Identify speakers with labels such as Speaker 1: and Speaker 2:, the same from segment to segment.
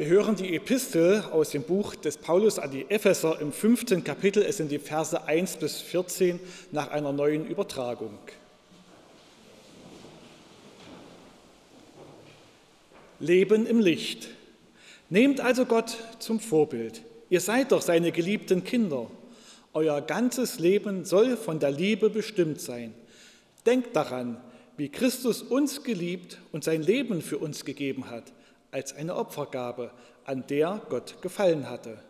Speaker 1: Wir hören die Epistel aus dem Buch des Paulus an die Epheser im fünften Kapitel. Es sind die Verse 1 bis 14 nach einer neuen Übertragung. Leben im Licht. Nehmt also Gott zum Vorbild. Ihr seid doch seine geliebten Kinder. Euer ganzes Leben soll von der Liebe bestimmt sein. Denkt daran, wie Christus uns geliebt und sein Leben für uns gegeben hat als eine Opfergabe, an der Gott gefallen hatte.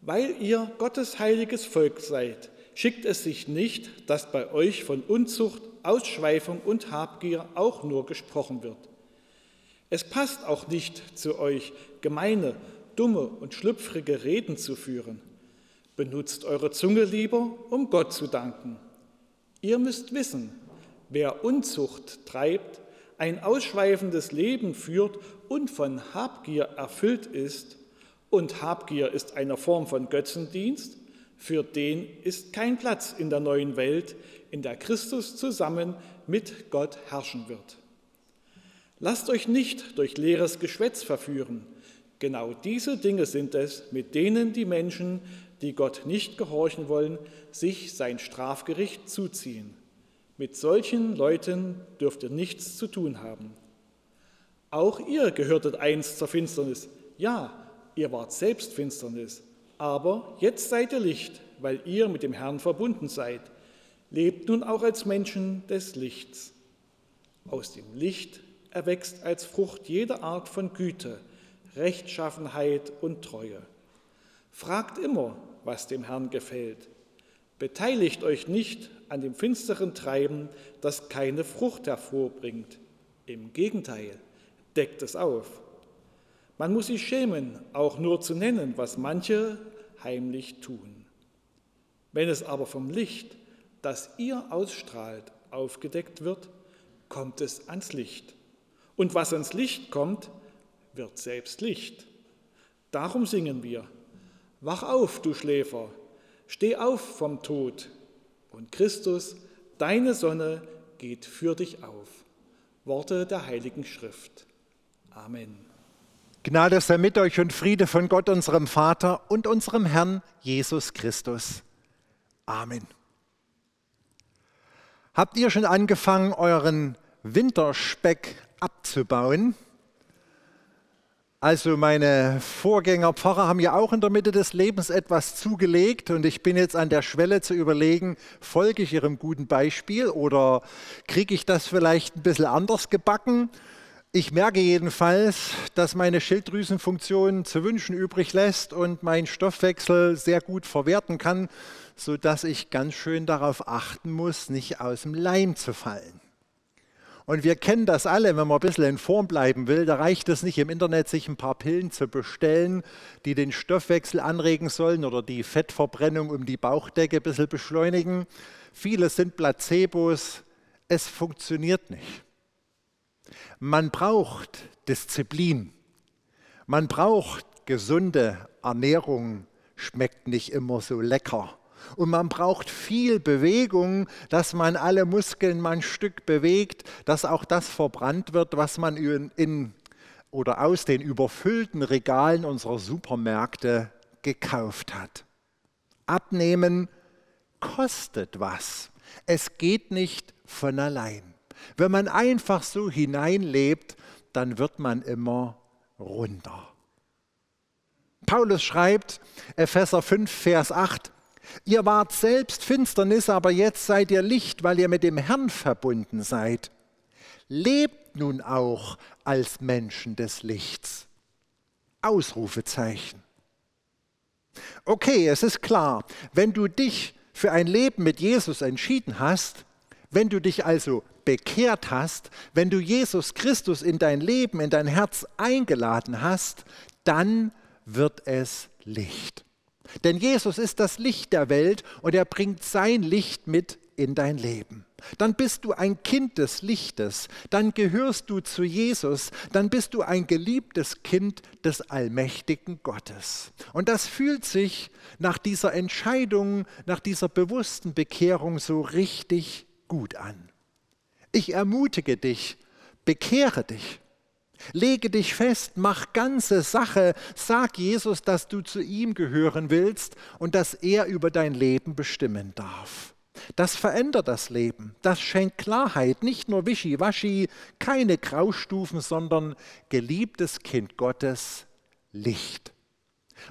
Speaker 1: Weil ihr Gottes heiliges Volk seid, schickt es sich nicht, dass bei euch von Unzucht, Ausschweifung und Habgier auch nur gesprochen wird. Es passt auch nicht zu euch, gemeine, dumme und schlüpfrige Reden zu führen. Benutzt eure Zunge lieber, um Gott zu danken. Ihr müsst wissen, wer Unzucht treibt, ein ausschweifendes Leben führt und von Habgier erfüllt ist, und Habgier ist eine Form von Götzendienst, für den ist kein Platz in der neuen Welt, in der Christus zusammen mit Gott herrschen wird. Lasst euch nicht durch leeres Geschwätz verführen. Genau diese Dinge sind es, mit denen die Menschen, die Gott nicht gehorchen wollen, sich sein Strafgericht zuziehen. Mit solchen Leuten dürft ihr nichts zu tun haben. Auch ihr gehörtet einst zur Finsternis. Ja, ihr wart selbst Finsternis. Aber jetzt seid ihr Licht, weil ihr mit dem Herrn verbunden seid. Lebt nun auch als Menschen des Lichts. Aus dem Licht erwächst als Frucht jede Art von Güte, Rechtschaffenheit und Treue. Fragt immer, was dem Herrn gefällt. Beteiligt euch nicht an dem finsteren Treiben, das keine Frucht hervorbringt. Im Gegenteil, deckt es auf. Man muss sich schämen, auch nur zu nennen, was manche heimlich tun. Wenn es aber vom Licht, das ihr ausstrahlt, aufgedeckt wird, kommt es ans Licht. Und was ans Licht kommt, wird selbst Licht. Darum singen wir, Wach auf, du Schläfer, steh auf vom Tod, und Christus, deine Sonne, geht für dich auf. Worte der Heiligen Schrift. Amen.
Speaker 2: Gnade sei mit euch und Friede von Gott, unserem Vater und unserem Herrn Jesus Christus. Amen. Habt ihr schon angefangen, euren Winterspeck abzubauen? Also meine Vorgänger Pfarrer haben ja auch in der Mitte des Lebens etwas zugelegt und ich bin jetzt an der Schwelle zu überlegen, folge ich ihrem guten Beispiel oder kriege ich das vielleicht ein bisschen anders gebacken? Ich merke jedenfalls, dass meine Schilddrüsenfunktion zu wünschen übrig lässt und mein Stoffwechsel sehr gut verwerten kann, sodass ich ganz schön darauf achten muss, nicht aus dem Leim zu fallen. Und wir kennen das alle, wenn man ein bisschen in Form bleiben will, da reicht es nicht im Internet, sich ein paar Pillen zu bestellen, die den Stoffwechsel anregen sollen oder die Fettverbrennung um die Bauchdecke ein bisschen beschleunigen. Viele sind Placebos. Es funktioniert nicht. Man braucht Disziplin. Man braucht gesunde Ernährung. Schmeckt nicht immer so lecker. Und man braucht viel Bewegung, dass man alle Muskeln mal ein Stück bewegt, dass auch das verbrannt wird, was man in, in oder aus den überfüllten Regalen unserer Supermärkte gekauft hat. Abnehmen kostet was. Es geht nicht von allein. Wenn man einfach so hineinlebt, dann wird man immer runter. Paulus schreibt, Epheser 5, Vers 8, Ihr wart selbst Finsternis, aber jetzt seid ihr Licht, weil ihr mit dem Herrn verbunden seid. Lebt nun auch als Menschen des Lichts. Ausrufezeichen. Okay, es ist klar, wenn du dich für ein Leben mit Jesus entschieden hast, wenn du dich also bekehrt hast, wenn du Jesus Christus in dein Leben, in dein Herz eingeladen hast, dann wird es Licht. Denn Jesus ist das Licht der Welt und er bringt sein Licht mit in dein Leben. Dann bist du ein Kind des Lichtes, dann gehörst du zu Jesus, dann bist du ein geliebtes Kind des allmächtigen Gottes. Und das fühlt sich nach dieser Entscheidung, nach dieser bewussten Bekehrung so richtig gut an. Ich ermutige dich, bekehre dich. Lege dich fest, mach ganze Sache, sag Jesus, dass du zu ihm gehören willst und dass er über dein Leben bestimmen darf. Das verändert das Leben, das schenkt Klarheit, nicht nur Wischiwaschi, keine Graustufen, sondern geliebtes Kind Gottes, Licht.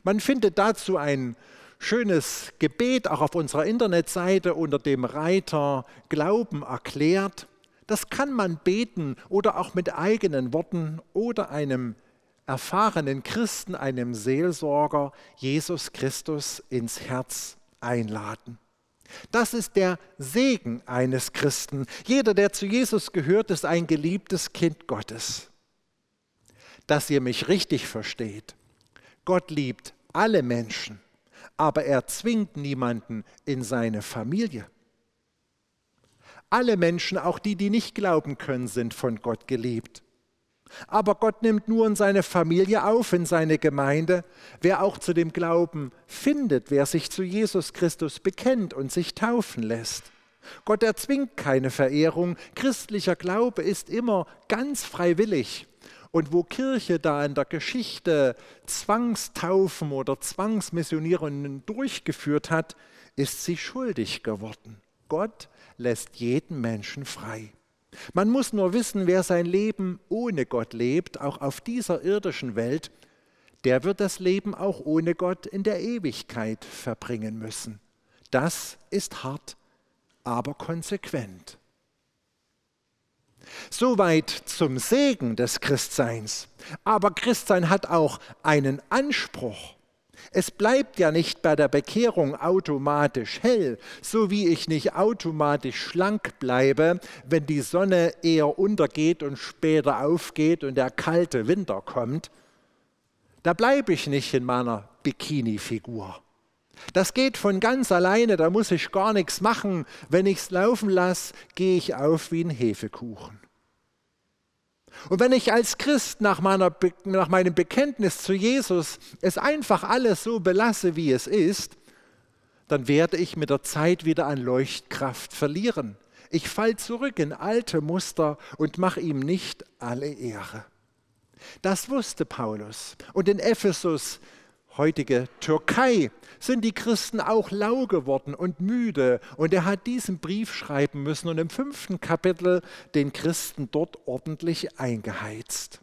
Speaker 2: Man findet dazu ein schönes Gebet auch auf unserer Internetseite unter dem Reiter Glauben erklärt. Das kann man beten oder auch mit eigenen Worten oder einem erfahrenen Christen, einem Seelsorger Jesus Christus ins Herz einladen. Das ist der Segen eines Christen. Jeder, der zu Jesus gehört, ist ein geliebtes Kind Gottes. Dass ihr mich richtig versteht. Gott liebt alle Menschen, aber er zwingt niemanden in seine Familie. Alle Menschen, auch die, die nicht glauben können, sind von Gott geliebt. Aber Gott nimmt nur in seine Familie auf, in seine Gemeinde. Wer auch zu dem Glauben findet, wer sich zu Jesus Christus bekennt und sich taufen lässt. Gott erzwingt keine Verehrung. Christlicher Glaube ist immer ganz freiwillig. Und wo Kirche da in der Geschichte Zwangstaufen oder Zwangsmissionierungen durchgeführt hat, ist sie schuldig geworden. Gott lässt jeden Menschen frei. Man muss nur wissen, wer sein Leben ohne Gott lebt, auch auf dieser irdischen Welt, der wird das Leben auch ohne Gott in der Ewigkeit verbringen müssen. Das ist hart, aber konsequent. Soweit zum Segen des Christseins. Aber Christsein hat auch einen Anspruch. Es bleibt ja nicht bei der Bekehrung automatisch hell, so wie ich nicht automatisch schlank bleibe, wenn die Sonne eher untergeht und später aufgeht und der kalte Winter kommt. Da bleibe ich nicht in meiner Bikini-Figur. Das geht von ganz alleine, da muss ich gar nichts machen. Wenn ich es laufen lasse, gehe ich auf wie ein Hefekuchen. Und wenn ich als Christ nach, meiner, nach meinem Bekenntnis zu Jesus es einfach alles so belasse, wie es ist, dann werde ich mit der Zeit wieder an Leuchtkraft verlieren. Ich falle zurück in alte Muster und mache ihm nicht alle Ehre. Das wusste Paulus. Und in Ephesus heutige Türkei sind die Christen auch lau geworden und müde. Und er hat diesen Brief schreiben müssen und im fünften Kapitel den Christen dort ordentlich eingeheizt.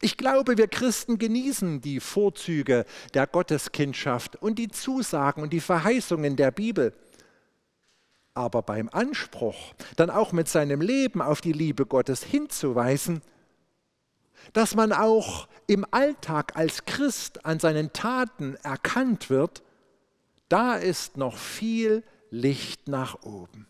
Speaker 2: Ich glaube, wir Christen genießen die Vorzüge der Gotteskindschaft und die Zusagen und die Verheißungen der Bibel. Aber beim Anspruch, dann auch mit seinem Leben auf die Liebe Gottes hinzuweisen, dass man auch im Alltag als Christ an seinen Taten erkannt wird, da ist noch viel Licht nach oben.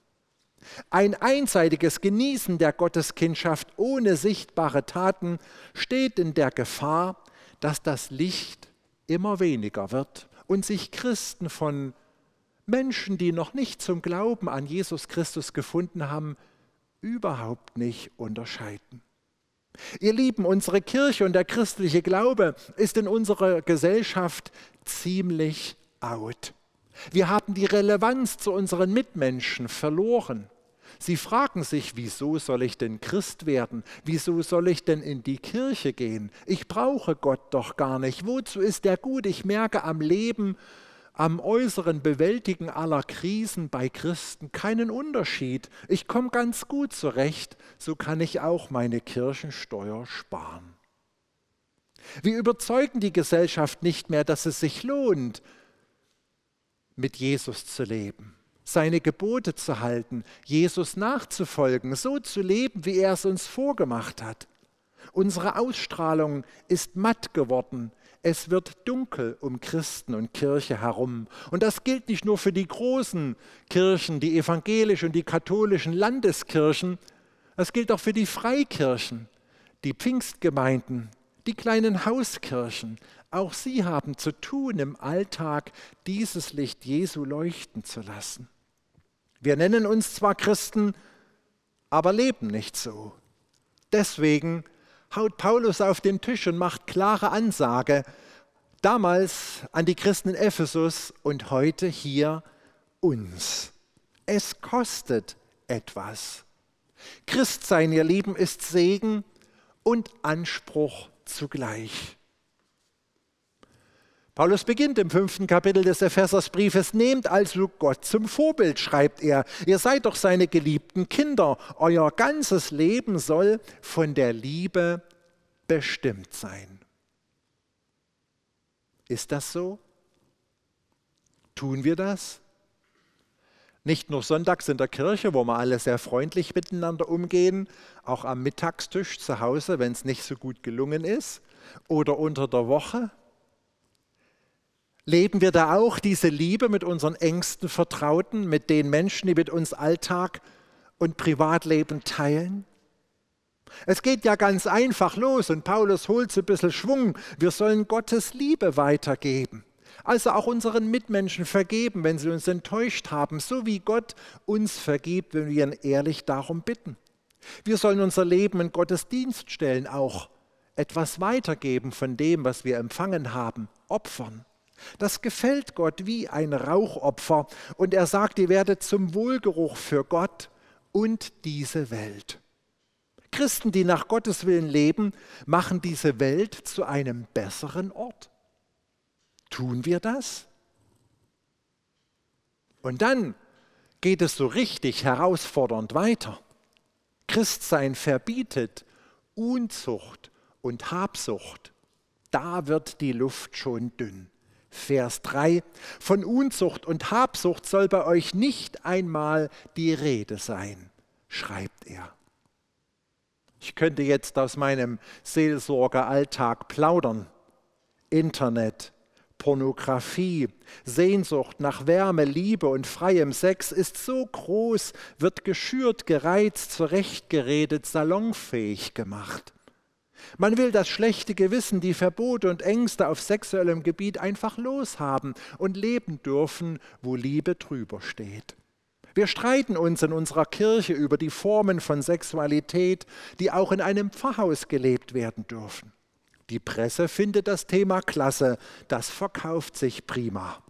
Speaker 2: Ein einseitiges Genießen der Gotteskindschaft ohne sichtbare Taten steht in der Gefahr, dass das Licht immer weniger wird und sich Christen von Menschen, die noch nicht zum Glauben an Jesus Christus gefunden haben, überhaupt nicht unterscheiden. Ihr Lieben, unsere Kirche und der christliche Glaube ist in unserer Gesellschaft ziemlich out. Wir haben die Relevanz zu unseren Mitmenschen verloren. Sie fragen sich, wieso soll ich denn Christ werden? Wieso soll ich denn in die Kirche gehen? Ich brauche Gott doch gar nicht. Wozu ist der gut? Ich merke am Leben, am äußeren Bewältigen aller Krisen bei Christen keinen Unterschied. Ich komme ganz gut zurecht, so kann ich auch meine Kirchensteuer sparen. Wir überzeugen die Gesellschaft nicht mehr, dass es sich lohnt, mit Jesus zu leben, seine Gebote zu halten, Jesus nachzufolgen, so zu leben, wie er es uns vorgemacht hat. Unsere Ausstrahlung ist matt geworden, es wird dunkel um Christen und Kirche herum. Und das gilt nicht nur für die großen Kirchen, die evangelischen und die katholischen Landeskirchen, das gilt auch für die Freikirchen, die Pfingstgemeinden, die kleinen Hauskirchen. Auch sie haben zu tun, im Alltag dieses Licht Jesu leuchten zu lassen. Wir nennen uns zwar Christen, aber leben nicht so. Deswegen haut Paulus auf den Tisch und macht klare Ansage, damals an die Christen in Ephesus und heute hier uns. Es kostet etwas. Christsein, ihr Lieben, ist Segen und Anspruch zugleich. Paulus beginnt im fünften Kapitel des Ephesersbriefes, nehmt also Gott zum Vorbild, schreibt er. Ihr seid doch seine geliebten Kinder. Euer ganzes Leben soll von der Liebe bestimmt sein. Ist das so? Tun wir das? Nicht nur sonntags in der Kirche, wo wir alle sehr freundlich miteinander umgehen, auch am Mittagstisch zu Hause, wenn es nicht so gut gelungen ist, oder unter der Woche. Leben wir da auch diese Liebe mit unseren engsten Vertrauten, mit den Menschen, die mit uns Alltag und Privatleben teilen? Es geht ja ganz einfach los und Paulus holt so ein bisschen Schwung. Wir sollen Gottes Liebe weitergeben. Also auch unseren Mitmenschen vergeben, wenn sie uns enttäuscht haben, so wie Gott uns vergibt, wenn wir ihn ehrlich darum bitten. Wir sollen unser Leben in Gottes Dienst stellen, auch etwas weitergeben von dem, was wir empfangen haben, opfern. Das gefällt Gott wie ein Rauchopfer und er sagt, ihr werdet zum Wohlgeruch für Gott und diese Welt. Christen, die nach Gottes Willen leben, machen diese Welt zu einem besseren Ort. Tun wir das? Und dann geht es so richtig herausfordernd weiter. Christsein verbietet Unzucht und Habsucht. Da wird die Luft schon dünn. Vers 3. Von Unzucht und Habsucht soll bei euch nicht einmal die Rede sein, schreibt er. Ich könnte jetzt aus meinem Seelsorgeralltag plaudern. Internet, Pornografie, Sehnsucht nach Wärme, Liebe und freiem Sex ist so groß, wird geschürt, gereizt, zurechtgeredet, salonfähig gemacht. Man will das schlechte Gewissen, die Verbote und Ängste auf sexuellem Gebiet einfach loshaben und leben dürfen, wo Liebe drüber steht. Wir streiten uns in unserer Kirche über die Formen von Sexualität, die auch in einem Pfarrhaus gelebt werden dürfen. Die Presse findet das Thema klasse, das verkauft sich prima.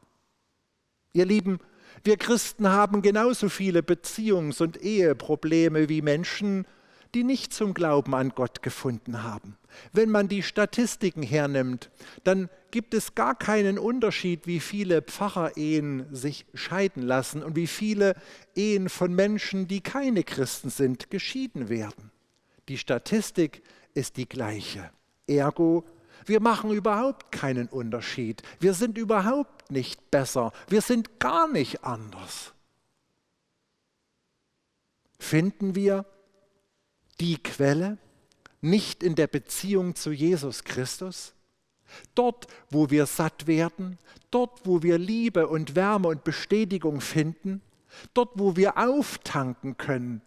Speaker 2: Ihr Lieben, wir Christen haben genauso viele Beziehungs- und Eheprobleme wie Menschen, die nicht zum Glauben an Gott gefunden haben. Wenn man die Statistiken hernimmt, dann gibt es gar keinen Unterschied, wie viele Pfarrerehen sich scheiden lassen und wie viele Ehen von Menschen, die keine Christen sind, geschieden werden. Die Statistik ist die gleiche. Ergo, wir machen überhaupt keinen Unterschied. Wir sind überhaupt nicht besser. Wir sind gar nicht anders. Finden wir die Quelle nicht in der Beziehung zu Jesus Christus? Dort, wo wir satt werden, dort, wo wir Liebe und Wärme und Bestätigung finden, dort, wo wir auftanken können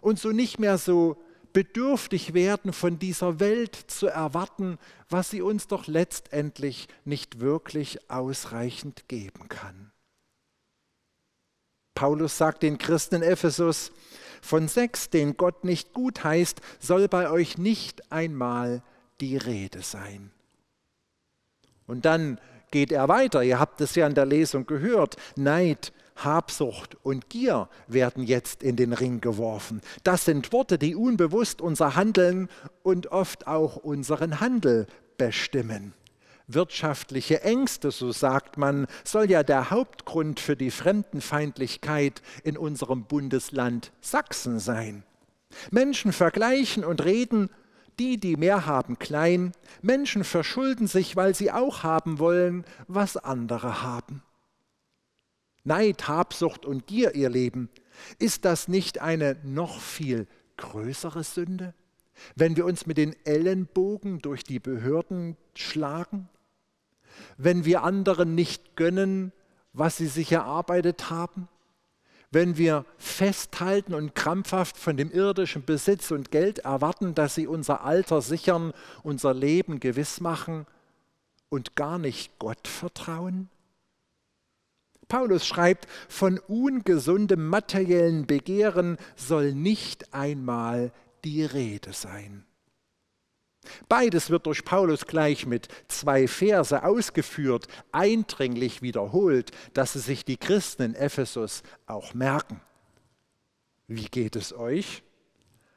Speaker 2: und so nicht mehr so bedürftig werden, von dieser Welt zu erwarten, was sie uns doch letztendlich nicht wirklich ausreichend geben kann. Paulus sagt den Christen in Ephesus, von Sex, den Gott nicht gut heißt, soll bei euch nicht einmal die Rede sein. Und dann geht er weiter, ihr habt es ja in der Lesung gehört, Neid, Habsucht und Gier werden jetzt in den Ring geworfen. Das sind Worte, die unbewusst unser Handeln und oft auch unseren Handel bestimmen. Wirtschaftliche Ängste, so sagt man, soll ja der Hauptgrund für die Fremdenfeindlichkeit in unserem Bundesland Sachsen sein. Menschen vergleichen und reden, die, die mehr haben, klein. Menschen verschulden sich, weil sie auch haben wollen, was andere haben. Neid, Habsucht und Gier, ihr Leben, ist das nicht eine noch viel größere Sünde, wenn wir uns mit den Ellenbogen durch die Behörden schlagen? Wenn wir anderen nicht gönnen, was sie sich erarbeitet haben? Wenn wir festhalten und krampfhaft von dem irdischen Besitz und Geld erwarten, dass sie unser Alter sichern, unser Leben gewiss machen und gar nicht Gott vertrauen? Paulus schreibt, von ungesundem materiellen Begehren soll nicht einmal die Rede sein. Beides wird durch Paulus gleich mit zwei Verse ausgeführt, eindringlich wiederholt, dass es sich die Christen in Ephesus auch merken. Wie geht es euch?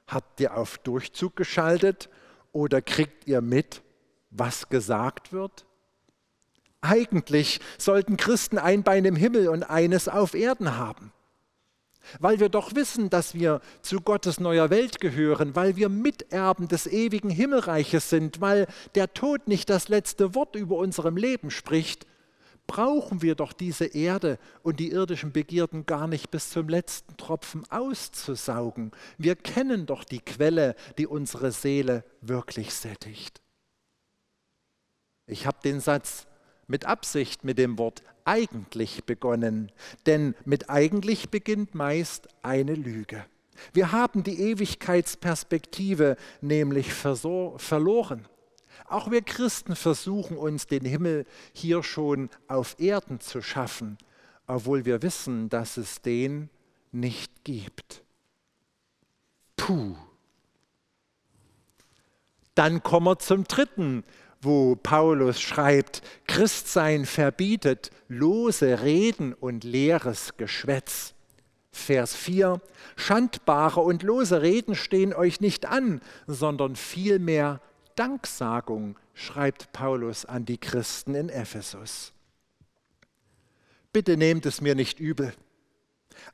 Speaker 2: Habt ihr auf Durchzug geschaltet oder kriegt ihr mit, was gesagt wird? Eigentlich sollten Christen ein Bein im Himmel und eines auf Erden haben. Weil wir doch wissen, dass wir zu Gottes neuer Welt gehören, weil wir Miterben des ewigen Himmelreiches sind, weil der Tod nicht das letzte Wort über unserem Leben spricht, brauchen wir doch diese Erde und die irdischen Begierden gar nicht bis zum letzten Tropfen auszusaugen. Wir kennen doch die Quelle, die unsere Seele wirklich sättigt. Ich habe den Satz mit Absicht mit dem Wort eigentlich begonnen, denn mit eigentlich beginnt meist eine Lüge. Wir haben die Ewigkeitsperspektive nämlich verloren. Auch wir Christen versuchen uns den Himmel hier schon auf Erden zu schaffen, obwohl wir wissen, dass es den nicht gibt. Puh. Dann kommen wir zum dritten wo Paulus schreibt, Christsein verbietet lose Reden und leeres Geschwätz. Vers 4, Schandbare und lose Reden stehen euch nicht an, sondern vielmehr Danksagung, schreibt Paulus an die Christen in Ephesus. Bitte nehmt es mir nicht übel,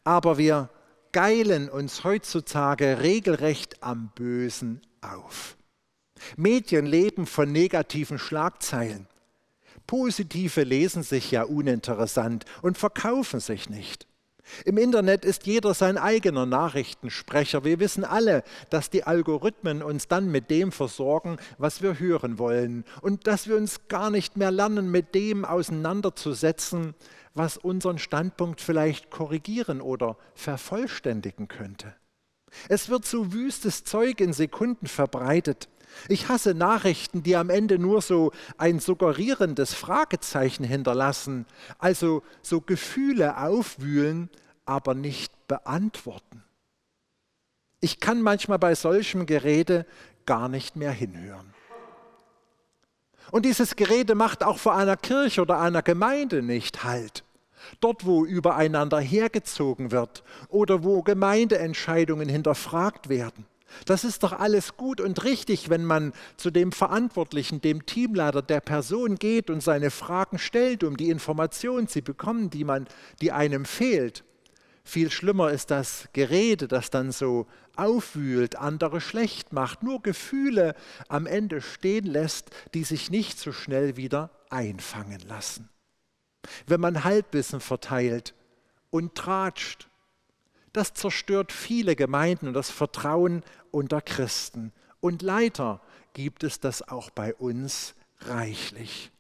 Speaker 2: aber wir geilen uns heutzutage regelrecht am Bösen auf. Medien leben von negativen Schlagzeilen. Positive lesen sich ja uninteressant und verkaufen sich nicht. Im Internet ist jeder sein eigener Nachrichtensprecher. Wir wissen alle, dass die Algorithmen uns dann mit dem versorgen, was wir hören wollen und dass wir uns gar nicht mehr lernen, mit dem auseinanderzusetzen, was unseren Standpunkt vielleicht korrigieren oder vervollständigen könnte. Es wird so wüstes Zeug in Sekunden verbreitet. Ich hasse Nachrichten, die am Ende nur so ein suggerierendes Fragezeichen hinterlassen, also so Gefühle aufwühlen, aber nicht beantworten. Ich kann manchmal bei solchem Gerede gar nicht mehr hinhören. Und dieses Gerede macht auch vor einer Kirche oder einer Gemeinde nicht Halt. Dort, wo übereinander hergezogen wird oder wo Gemeindeentscheidungen hinterfragt werden. Das ist doch alles gut und richtig, wenn man zu dem Verantwortlichen, dem Teamleiter der Person geht und seine Fragen stellt, um die Informationen zu bekommen, die, man, die einem fehlt. Viel schlimmer ist das Gerede, das dann so aufwühlt, andere schlecht macht, nur Gefühle am Ende stehen lässt, die sich nicht so schnell wieder einfangen lassen. Wenn man Halbwissen verteilt und tratscht das zerstört viele Gemeinden und das Vertrauen unter Christen. Und leider gibt es das auch bei uns reichlich.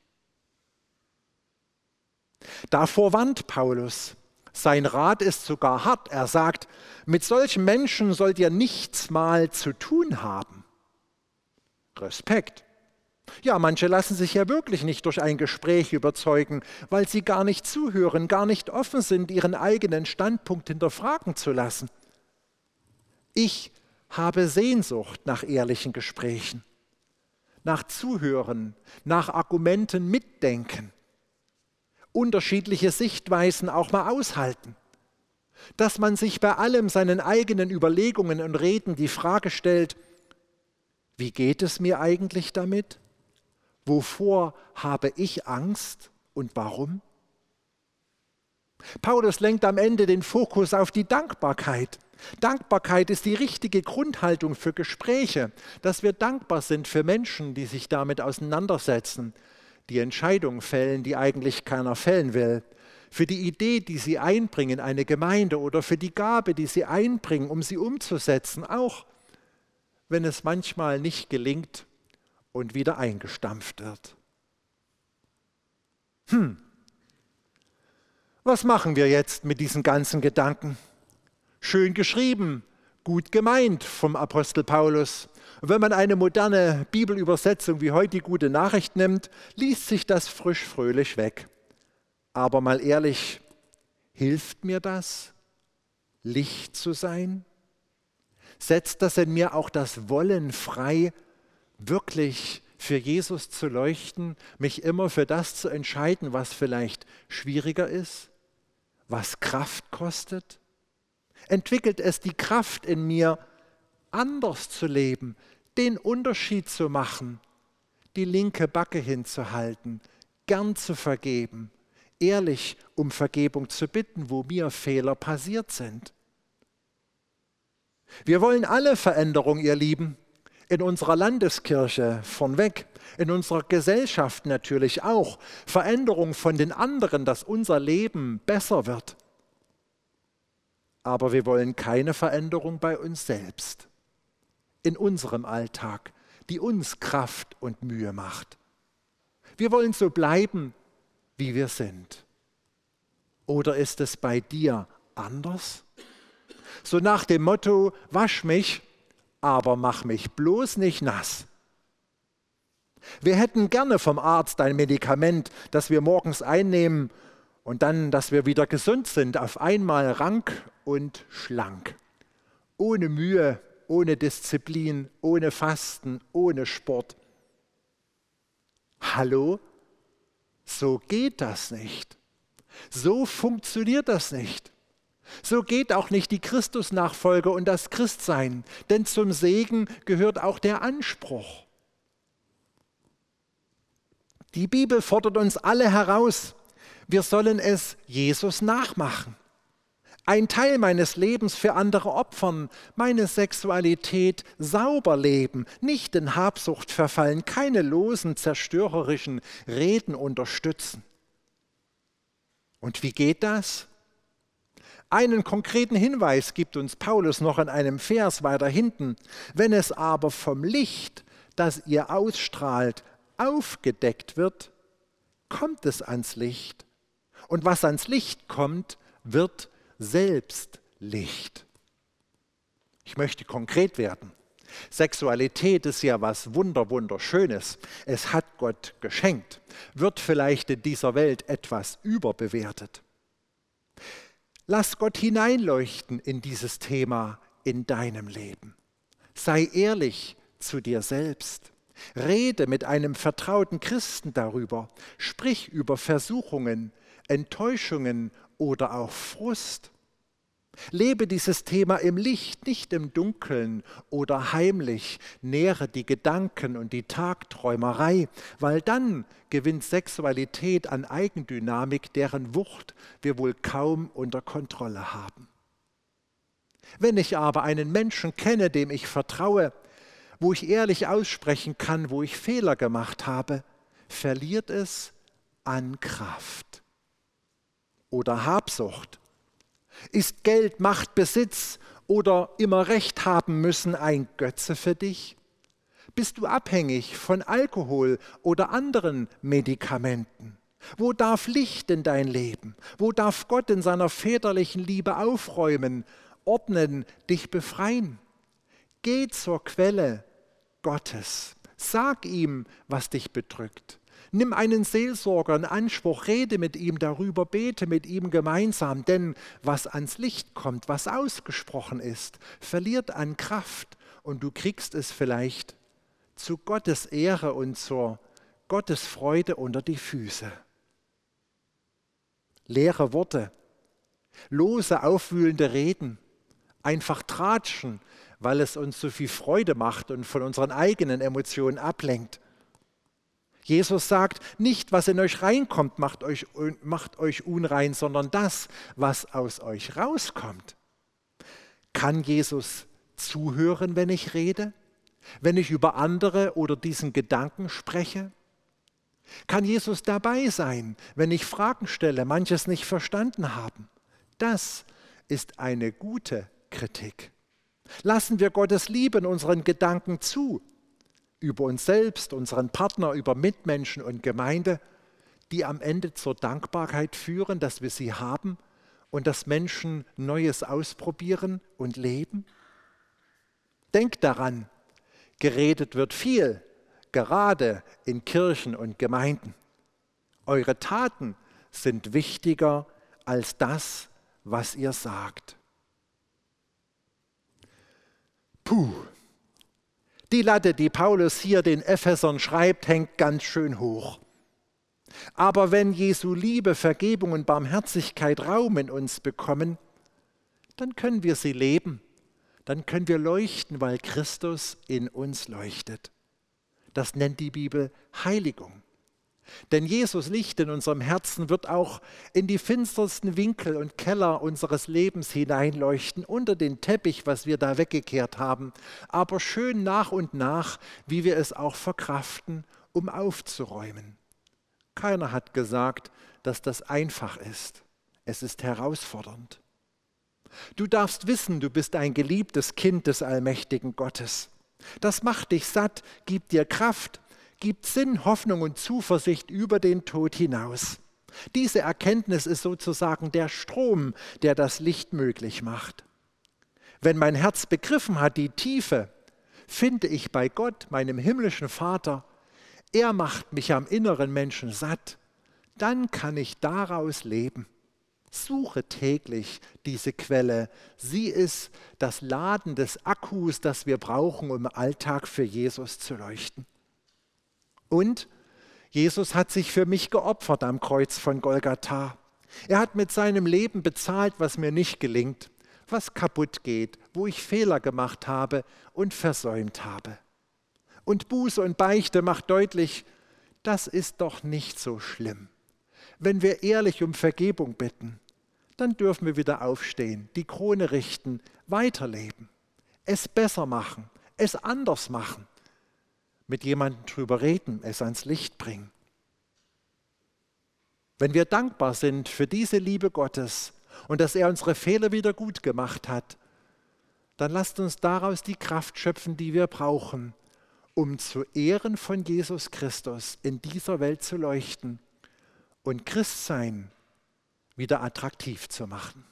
Speaker 2: Davor warnt Paulus. Sein Rat ist sogar hart. Er sagt, mit solchen Menschen sollt ihr nichts mal zu tun haben. Respekt. Ja, manche lassen sich ja wirklich nicht durch ein Gespräch überzeugen, weil sie gar nicht zuhören, gar nicht offen sind, ihren eigenen Standpunkt hinterfragen zu lassen. Ich habe Sehnsucht nach ehrlichen Gesprächen, nach Zuhören, nach Argumenten mitdenken, unterschiedliche Sichtweisen auch mal aushalten, dass man sich bei allem seinen eigenen Überlegungen und Reden die Frage stellt, wie geht es mir eigentlich damit? Wovor habe ich Angst und warum? Paulus lenkt am Ende den Fokus auf die Dankbarkeit. Dankbarkeit ist die richtige Grundhaltung für Gespräche, dass wir dankbar sind für Menschen, die sich damit auseinandersetzen, die Entscheidungen fällen, die eigentlich keiner fällen will, für die Idee, die sie einbringen in eine Gemeinde oder für die Gabe, die sie einbringen, um sie umzusetzen, auch wenn es manchmal nicht gelingt und wieder eingestampft wird. Hm, was machen wir jetzt mit diesen ganzen Gedanken? Schön geschrieben, gut gemeint vom Apostel Paulus. Und wenn man eine moderne Bibelübersetzung wie heute die gute Nachricht nimmt, liest sich das frisch fröhlich weg. Aber mal ehrlich, hilft mir das, Licht zu sein? Setzt das in mir auch das Wollen frei, wirklich für Jesus zu leuchten, mich immer für das zu entscheiden, was vielleicht schwieriger ist, was Kraft kostet? Entwickelt es die Kraft in mir, anders zu leben, den Unterschied zu machen, die linke Backe hinzuhalten, gern zu vergeben, ehrlich um Vergebung zu bitten, wo mir Fehler passiert sind. Wir wollen alle Veränderung, ihr Lieben, in unserer Landeskirche vornweg, in unserer Gesellschaft natürlich auch, Veränderung von den anderen, dass unser Leben besser wird. Aber wir wollen keine Veränderung bei uns selbst, in unserem Alltag, die uns Kraft und Mühe macht. Wir wollen so bleiben, wie wir sind. Oder ist es bei dir anders? So nach dem Motto, wasch mich, aber mach mich bloß nicht nass. Wir hätten gerne vom Arzt ein Medikament, das wir morgens einnehmen und dann, dass wir wieder gesund sind, auf einmal rank und schlank. Ohne Mühe, ohne Disziplin, ohne Fasten, ohne Sport. Hallo? So geht das nicht. So funktioniert das nicht. So geht auch nicht die Christusnachfolge und das Christsein, denn zum Segen gehört auch der Anspruch. Die Bibel fordert uns alle heraus, wir sollen es Jesus nachmachen. Ein Teil meines Lebens für andere opfern, meine Sexualität sauber leben, nicht in Habsucht verfallen, keine losen, zerstörerischen Reden unterstützen. Und wie geht das? Einen konkreten Hinweis gibt uns Paulus noch in einem Vers weiter hinten. Wenn es aber vom Licht, das ihr ausstrahlt, aufgedeckt wird, kommt es ans Licht. Und was ans Licht kommt, wird selbst Licht. Ich möchte konkret werden. Sexualität ist ja was Wunder, Wunderschönes. Es hat Gott geschenkt, wird vielleicht in dieser Welt etwas überbewertet. Lass Gott hineinleuchten in dieses Thema in deinem Leben. Sei ehrlich zu dir selbst. Rede mit einem vertrauten Christen darüber. Sprich über Versuchungen, Enttäuschungen oder auch Frust. Lebe dieses Thema im Licht, nicht im Dunkeln oder heimlich. Nähre die Gedanken und die Tagträumerei, weil dann gewinnt Sexualität an Eigendynamik, deren Wucht wir wohl kaum unter Kontrolle haben. Wenn ich aber einen Menschen kenne, dem ich vertraue, wo ich ehrlich aussprechen kann, wo ich Fehler gemacht habe, verliert es an Kraft. Oder Habsucht ist Geld, Macht, Besitz oder immer Recht haben müssen ein Götze für dich? Bist du abhängig von Alkohol oder anderen Medikamenten? Wo darf Licht in dein Leben? Wo darf Gott in seiner väterlichen Liebe aufräumen, ordnen, dich befreien? Geh zur Quelle Gottes. Sag ihm, was dich bedrückt. Nimm einen Seelsorger in Anspruch, rede mit ihm darüber, bete mit ihm gemeinsam, denn was ans Licht kommt, was ausgesprochen ist, verliert an Kraft und du kriegst es vielleicht zu Gottes Ehre und zur Gottes Freude unter die Füße. Leere Worte, lose, aufwühlende Reden, einfach tratschen, weil es uns so viel Freude macht und von unseren eigenen Emotionen ablenkt. Jesus sagt, nicht was in euch reinkommt, macht euch, macht euch unrein, sondern das, was aus euch rauskommt. Kann Jesus zuhören, wenn ich rede? Wenn ich über andere oder diesen Gedanken spreche? Kann Jesus dabei sein, wenn ich Fragen stelle, manches nicht verstanden haben? Das ist eine gute Kritik. Lassen wir Gottes Liebe in unseren Gedanken zu, über uns selbst, unseren Partner, über Mitmenschen und Gemeinde, die am Ende zur Dankbarkeit führen, dass wir sie haben und dass Menschen Neues ausprobieren und leben? Denkt daran, geredet wird viel, gerade in Kirchen und Gemeinden. Eure Taten sind wichtiger als das, was ihr sagt. Puh. Die Latte, die Paulus hier den Ephesern schreibt, hängt ganz schön hoch. Aber wenn Jesu Liebe, Vergebung und Barmherzigkeit Raum in uns bekommen, dann können wir sie leben, dann können wir leuchten, weil Christus in uns leuchtet. Das nennt die Bibel Heiligung. Denn Jesus Licht in unserem Herzen wird auch in die finstersten Winkel und Keller unseres Lebens hineinleuchten, unter den Teppich, was wir da weggekehrt haben, aber schön nach und nach, wie wir es auch verkraften, um aufzuräumen. Keiner hat gesagt, dass das einfach ist. Es ist herausfordernd. Du darfst wissen, du bist ein geliebtes Kind des allmächtigen Gottes. Das macht dich satt, gibt dir Kraft, gibt Sinn, Hoffnung und Zuversicht über den Tod hinaus. Diese Erkenntnis ist sozusagen der Strom, der das Licht möglich macht. Wenn mein Herz begriffen hat die Tiefe, finde ich bei Gott, meinem himmlischen Vater, er macht mich am inneren Menschen satt, dann kann ich daraus leben. Suche täglich diese Quelle. Sie ist das Laden des Akkus, das wir brauchen, um im Alltag für Jesus zu leuchten. Und Jesus hat sich für mich geopfert am Kreuz von Golgatha. Er hat mit seinem Leben bezahlt, was mir nicht gelingt, was kaputt geht, wo ich Fehler gemacht habe und versäumt habe. Und Buße und Beichte macht deutlich, das ist doch nicht so schlimm. Wenn wir ehrlich um Vergebung bitten, dann dürfen wir wieder aufstehen, die Krone richten, weiterleben, es besser machen, es anders machen mit jemandem drüber reden, es ans Licht bringen. Wenn wir dankbar sind für diese Liebe Gottes und dass er unsere Fehler wieder gut gemacht hat, dann lasst uns daraus die Kraft schöpfen, die wir brauchen, um zu Ehren von Jesus Christus in dieser Welt zu leuchten und Christsein wieder attraktiv zu machen.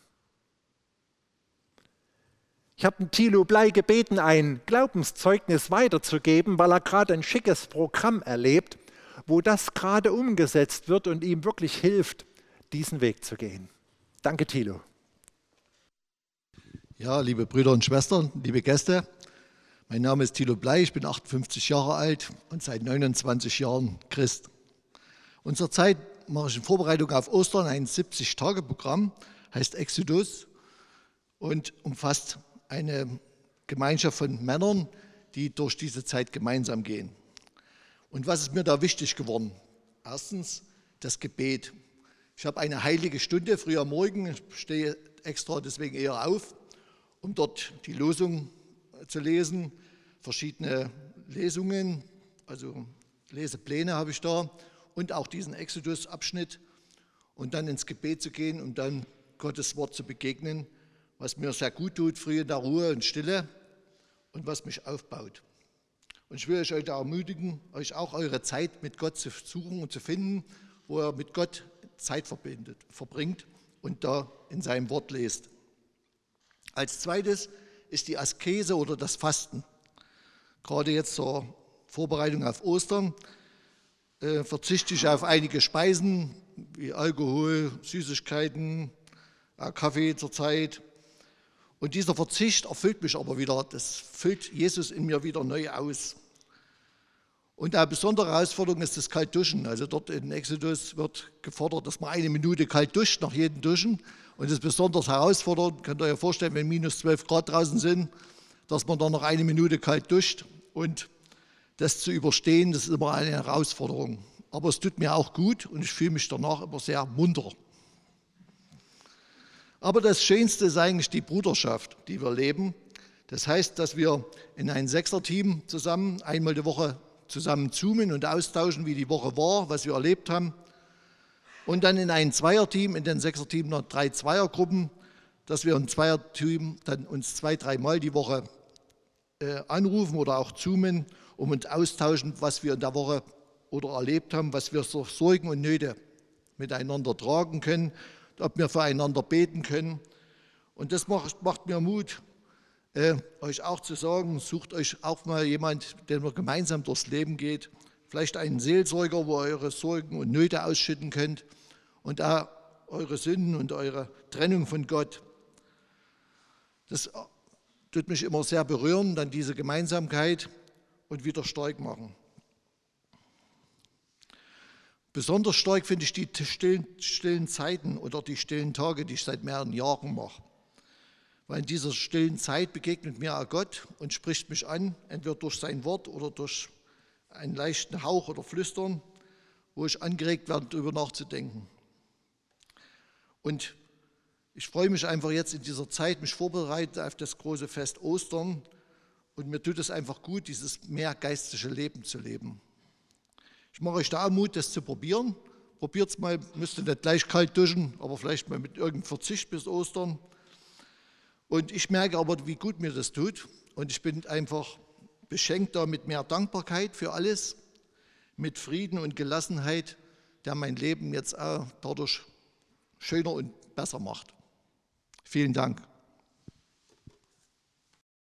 Speaker 2: Ich habe Thilo Blei gebeten, ein Glaubenszeugnis weiterzugeben, weil er gerade ein schickes Programm erlebt, wo das gerade umgesetzt wird und ihm wirklich hilft, diesen Weg zu gehen. Danke, Thilo.
Speaker 3: Ja, liebe Brüder und Schwestern, liebe Gäste, mein Name ist Thilo Blei, ich bin 58 Jahre alt und seit 29 Jahren Christ. Und zurzeit mache ich in Vorbereitung auf Ostern ein 70-Tage-Programm, heißt Exodus und umfasst eine Gemeinschaft von Männern, die durch diese Zeit gemeinsam gehen. Und was ist mir da wichtig geworden? Erstens das Gebet. Ich habe eine heilige Stunde früh am Morgen, ich stehe extra deswegen eher auf, um dort die Losung zu lesen, verschiedene Lesungen, also Lesepläne habe ich da und auch diesen Exodus-Abschnitt und dann ins Gebet zu gehen und dann Gottes Wort zu begegnen was mir sehr gut tut, früh in der Ruhe und Stille und was mich aufbaut. Und ich will euch heute ermutigen, euch auch eure Zeit mit Gott zu suchen und zu finden, wo ihr mit Gott Zeit verbindet, verbringt und da in seinem Wort lest. Als zweites ist die Askese oder das Fasten. Gerade jetzt zur Vorbereitung auf Ostern äh, verzichte ich auf einige Speisen wie Alkohol, Süßigkeiten, äh, Kaffee zur Zeit und dieser Verzicht erfüllt mich aber wieder, das füllt Jesus in mir wieder neu aus. Und eine besondere Herausforderung ist das Kaltduschen. Also dort in Exodus wird gefordert, dass man eine Minute kalt duscht nach jedem Duschen. Und das ist besonders herausfordernd. Könnt ihr euch vorstellen, wenn minus 12 Grad draußen sind, dass man dann noch eine Minute kalt duscht. Und das zu überstehen, das ist immer eine Herausforderung. Aber es tut mir auch gut und ich fühle mich danach immer sehr munter. Aber das Schönste ist eigentlich die Bruderschaft, die wir leben. Das heißt, dass wir in ein Sechser-Team zusammen einmal die Woche zusammen zoomen und austauschen, wie die Woche war, was wir erlebt haben. Und dann in ein Zweierteam, in den Sechser-Team noch drei Zweiergruppen, dass wir im Zweierteam dann uns zwei, dreimal die Woche äh, anrufen oder auch zoomen, um uns austauschen, was wir in der Woche oder erlebt haben, was wir so Sorgen und Nöte miteinander tragen können ob wir füreinander beten können. Und das macht, macht mir Mut, äh, euch auch zu sagen, sucht euch auch mal jemand, der wir gemeinsam durchs Leben geht. Vielleicht einen Seelsorger, wo ihr eure Sorgen und Nöte ausschütten könnt und da eure Sünden und eure Trennung von Gott. Das tut mich immer sehr berühren, dann diese Gemeinsamkeit und wieder stark machen. Besonders stark finde ich die stillen, stillen, Zeiten oder die stillen Tage, die ich seit mehreren Jahren mache. weil in dieser stillen Zeit begegnet mir Gott und spricht mich an, entweder durch sein Wort oder durch einen leichten Hauch oder Flüstern, wo ich angeregt werde, darüber nachzudenken. Und ich freue mich einfach jetzt in dieser Zeit, mich vorbereiten auf das große Fest Ostern. Und mir tut es einfach gut, dieses mehr geistliche Leben zu leben. Ich mache euch da Mut, das zu probieren. Probiert es mal, müsst ihr nicht gleich kalt duschen, aber vielleicht mal mit irgendeinem Verzicht bis Ostern. Und ich merke aber, wie gut mir das tut. Und ich bin einfach beschenkt da mit mehr Dankbarkeit für alles, mit Frieden und Gelassenheit, der mein Leben jetzt auch dadurch schöner und besser macht. Vielen Dank.